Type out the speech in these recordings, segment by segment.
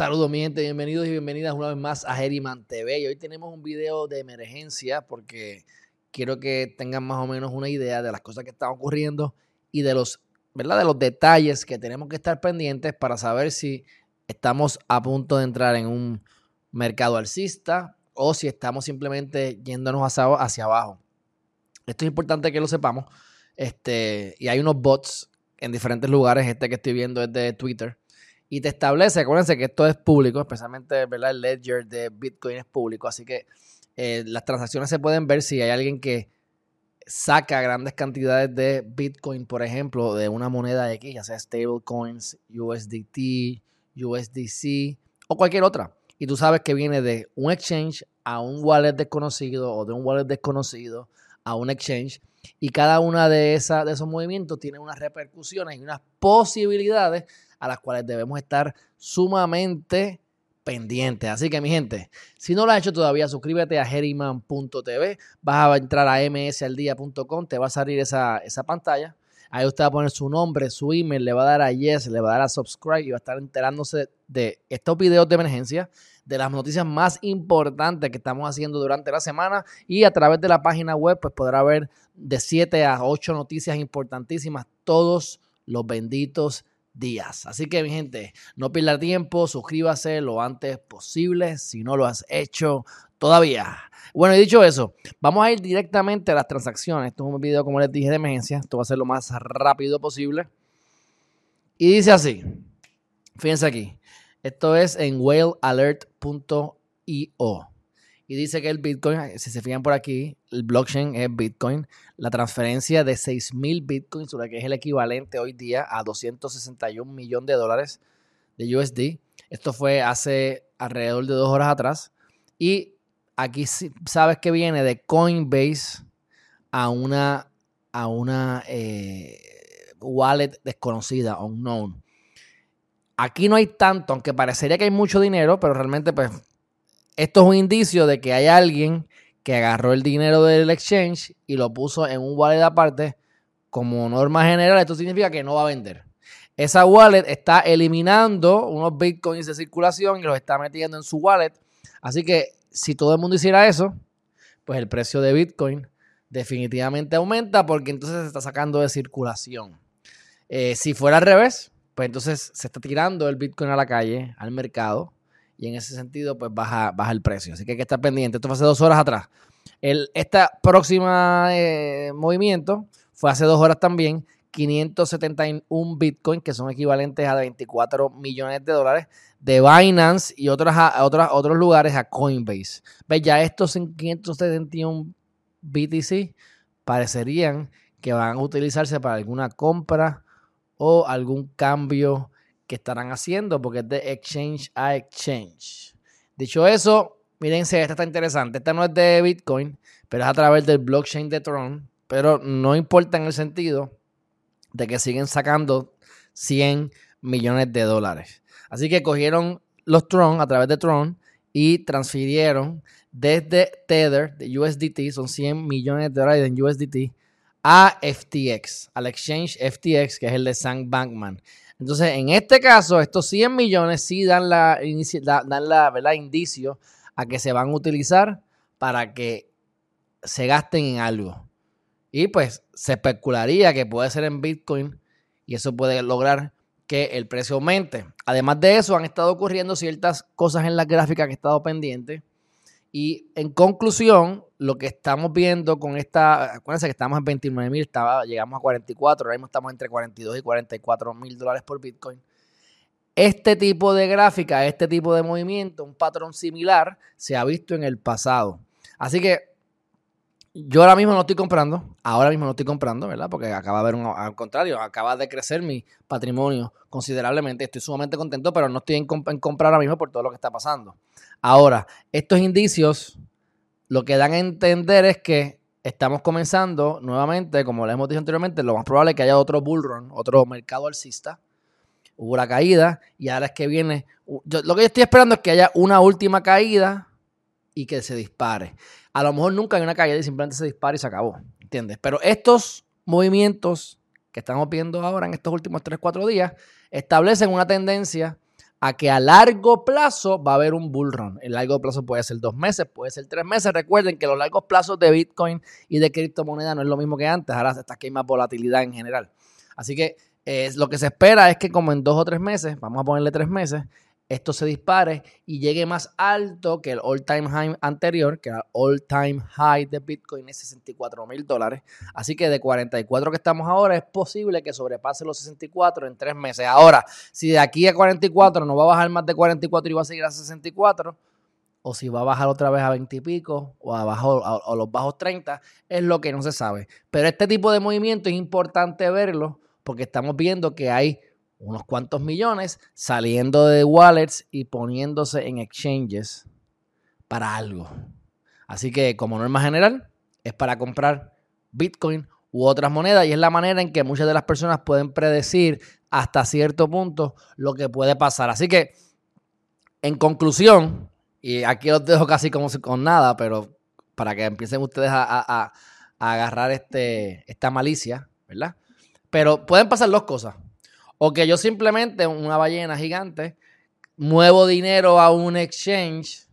Saludos mi gente, bienvenidos y bienvenidas una vez más a Geriman TV. Y hoy tenemos un video de emergencia porque quiero que tengan más o menos una idea de las cosas que están ocurriendo y de los, ¿verdad? De los detalles que tenemos que estar pendientes para saber si estamos a punto de entrar en un mercado alcista o si estamos simplemente yéndonos hacia, hacia abajo. Esto es importante que lo sepamos. Este, y hay unos bots en diferentes lugares. Este que estoy viendo es de Twitter y te establece, acuérdense que esto es público, especialmente ¿verdad? el ledger de Bitcoin es público, así que eh, las transacciones se pueden ver si hay alguien que saca grandes cantidades de Bitcoin, por ejemplo, de una moneda X, ya sea stablecoins, USDT, USDC o cualquier otra. Y tú sabes que viene de un exchange a un wallet desconocido o de un wallet desconocido a un exchange. Y cada una de, esas, de esos movimientos tiene unas repercusiones y unas posibilidades a las cuales debemos estar sumamente pendientes. Así que mi gente, si no lo has hecho todavía, suscríbete a Heriman.tv, vas a entrar a msaldia.com, te va a salir esa, esa pantalla. Ahí usted va a poner su nombre, su email, le va a dar a yes, le va a dar a subscribe y va a estar enterándose de estos videos de emergencia, de las noticias más importantes que estamos haciendo durante la semana y a través de la página web pues podrá ver de 7 a 8 noticias importantísimas todos los benditos días. Así que mi gente, no pierda tiempo, suscríbase lo antes posible si no lo has hecho todavía. Bueno, y dicho eso, vamos a ir directamente a las transacciones. Esto es un video, como les dije, de emergencia. Esto va a ser lo más rápido posible. Y dice así, fíjense aquí, esto es en whalealert.io. Y dice que el Bitcoin, si se fijan por aquí, el blockchain es Bitcoin. La transferencia de 6.000 Bitcoins, que es el equivalente hoy día a 261 millones de dólares de USD. Esto fue hace alrededor de dos horas atrás. Y aquí sabes que viene de Coinbase a una, a una eh, wallet desconocida, unknown. Aquí no hay tanto, aunque parecería que hay mucho dinero, pero realmente pues esto es un indicio de que hay alguien que agarró el dinero del exchange y lo puso en un wallet aparte. Como norma general, esto significa que no va a vender. Esa wallet está eliminando unos bitcoins de circulación y los está metiendo en su wallet. Así que si todo el mundo hiciera eso, pues el precio de bitcoin definitivamente aumenta porque entonces se está sacando de circulación. Eh, si fuera al revés, pues entonces se está tirando el bitcoin a la calle, al mercado, y en ese sentido pues baja, baja el precio. Así que hay que estar pendiente. Esto fue hace dos horas atrás. El, esta próxima eh, movimiento fue hace dos horas también. 571 Bitcoin, que son equivalentes a 24 millones de dólares, de Binance y otras, a, otros lugares a Coinbase. ¿Ves? Ya estos 571 BTC parecerían que van a utilizarse para alguna compra o algún cambio que estarán haciendo porque es de exchange a exchange. Dicho eso, mírense, esta está interesante. Esta no es de Bitcoin, pero es a través del blockchain de Tron. Pero no importa en el sentido de que siguen sacando 100 millones de dólares. Así que cogieron los Tron a través de Tron y transfirieron desde Tether de USDT, son 100 millones de dólares en USDT, a FTX, al exchange FTX, que es el de Sam Bankman. Entonces, en este caso, estos 100 millones sí dan la, dan la ¿verdad? indicio a que se van a utilizar para que se gasten en algo. Y pues se especularía que puede ser en Bitcoin y eso puede lograr que el precio aumente. Además de eso, han estado ocurriendo ciertas cosas en la gráfica que he estado pendiente. Y en conclusión, lo que estamos viendo con esta, acuérdense que estamos en 29 mil, llegamos a 44, ahora mismo estamos entre 42 y 44 mil dólares por Bitcoin. Este tipo de gráfica, este tipo de movimiento, un patrón similar, se ha visto en el pasado. Así que yo ahora mismo no estoy comprando, ahora mismo no estoy comprando, ¿verdad? Porque acaba de haber un, al contrario, acaba de crecer mi patrimonio considerablemente. Estoy sumamente contento, pero no estoy en, en comprar ahora mismo por todo lo que está pasando. Ahora, estos indicios lo que dan a entender es que estamos comenzando nuevamente, como le hemos dicho anteriormente, lo más probable es que haya otro bull run, otro mercado alcista. Hubo la caída y ahora es que viene. lo que yo estoy esperando es que haya una última caída y que se dispare. A lo mejor nunca hay una caída y simplemente se dispara y se acabó. ¿Entiendes? Pero estos movimientos que estamos viendo ahora en estos últimos 3-4 días establecen una tendencia a que a largo plazo va a haber un bull run. El largo plazo puede ser dos meses, puede ser tres meses. Recuerden que los largos plazos de Bitcoin y de criptomonedas no es lo mismo que antes. Ahora está que más volatilidad en general. Así que eh, lo que se espera es que como en dos o tres meses, vamos a ponerle tres meses, esto se dispare y llegue más alto que el all-time high anterior, que era all-time high de Bitcoin es 64 mil dólares. Así que de 44 que estamos ahora es posible que sobrepase los 64 en tres meses. Ahora, si de aquí a 44 no va a bajar más de 44 y va a seguir a 64, o si va a bajar otra vez a 20 y pico, o a, a los bajos 30, es lo que no se sabe. Pero este tipo de movimiento es importante verlo porque estamos viendo que hay unos cuantos millones saliendo de wallets y poniéndose en exchanges para algo. Así que como norma general, es para comprar Bitcoin u otras monedas y es la manera en que muchas de las personas pueden predecir hasta cierto punto lo que puede pasar. Así que, en conclusión, y aquí os dejo casi como con nada, pero para que empiecen ustedes a, agarrar este, esta malicia, ¿verdad? Pero pueden pasar dos cosas. O que yo simplemente, una ballena gigante, muevo dinero a un exchange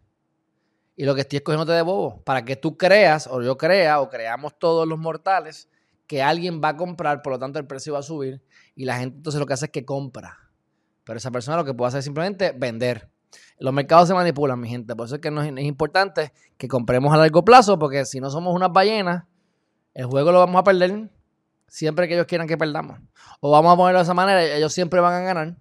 y lo que estoy escogiendo de bobo. Para que tú creas, o yo crea, o creamos todos los mortales, que alguien va a comprar, por lo tanto el precio va a subir. Y la gente entonces lo que hace es que compra. Pero esa persona lo que puede hacer es simplemente vender. Los mercados se manipulan, mi gente. Por eso es que es importante que compremos a largo plazo, porque si no somos unas ballenas, el juego lo vamos a perder siempre que ellos quieran que perdamos. O vamos a ponerlo de esa manera, ellos siempre van a ganar.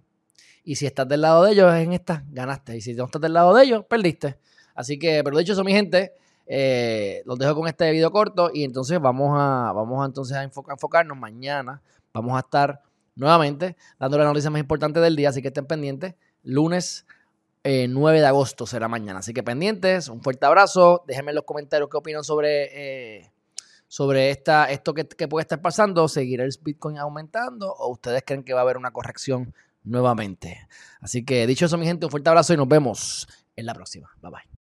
Y si estás del lado de ellos, en esta, ganaste. Y si no estás del lado de ellos, perdiste. Así que, pero dicho eso, mi gente, eh, los dejo con este video corto y entonces vamos a, vamos a, entonces a enfocarnos mañana. Vamos a estar nuevamente dando la noticia más importante del día, así que estén pendientes. Lunes 9 eh, de agosto será mañana. Así que pendientes, un fuerte abrazo. Déjenme en los comentarios qué opinan sobre eh, sobre esta, esto que, puede estar pasando, seguirá el Bitcoin aumentando o ustedes creen que va a haber una corrección nuevamente. Así que dicho eso, mi gente, un fuerte abrazo y nos vemos en la próxima. Bye bye.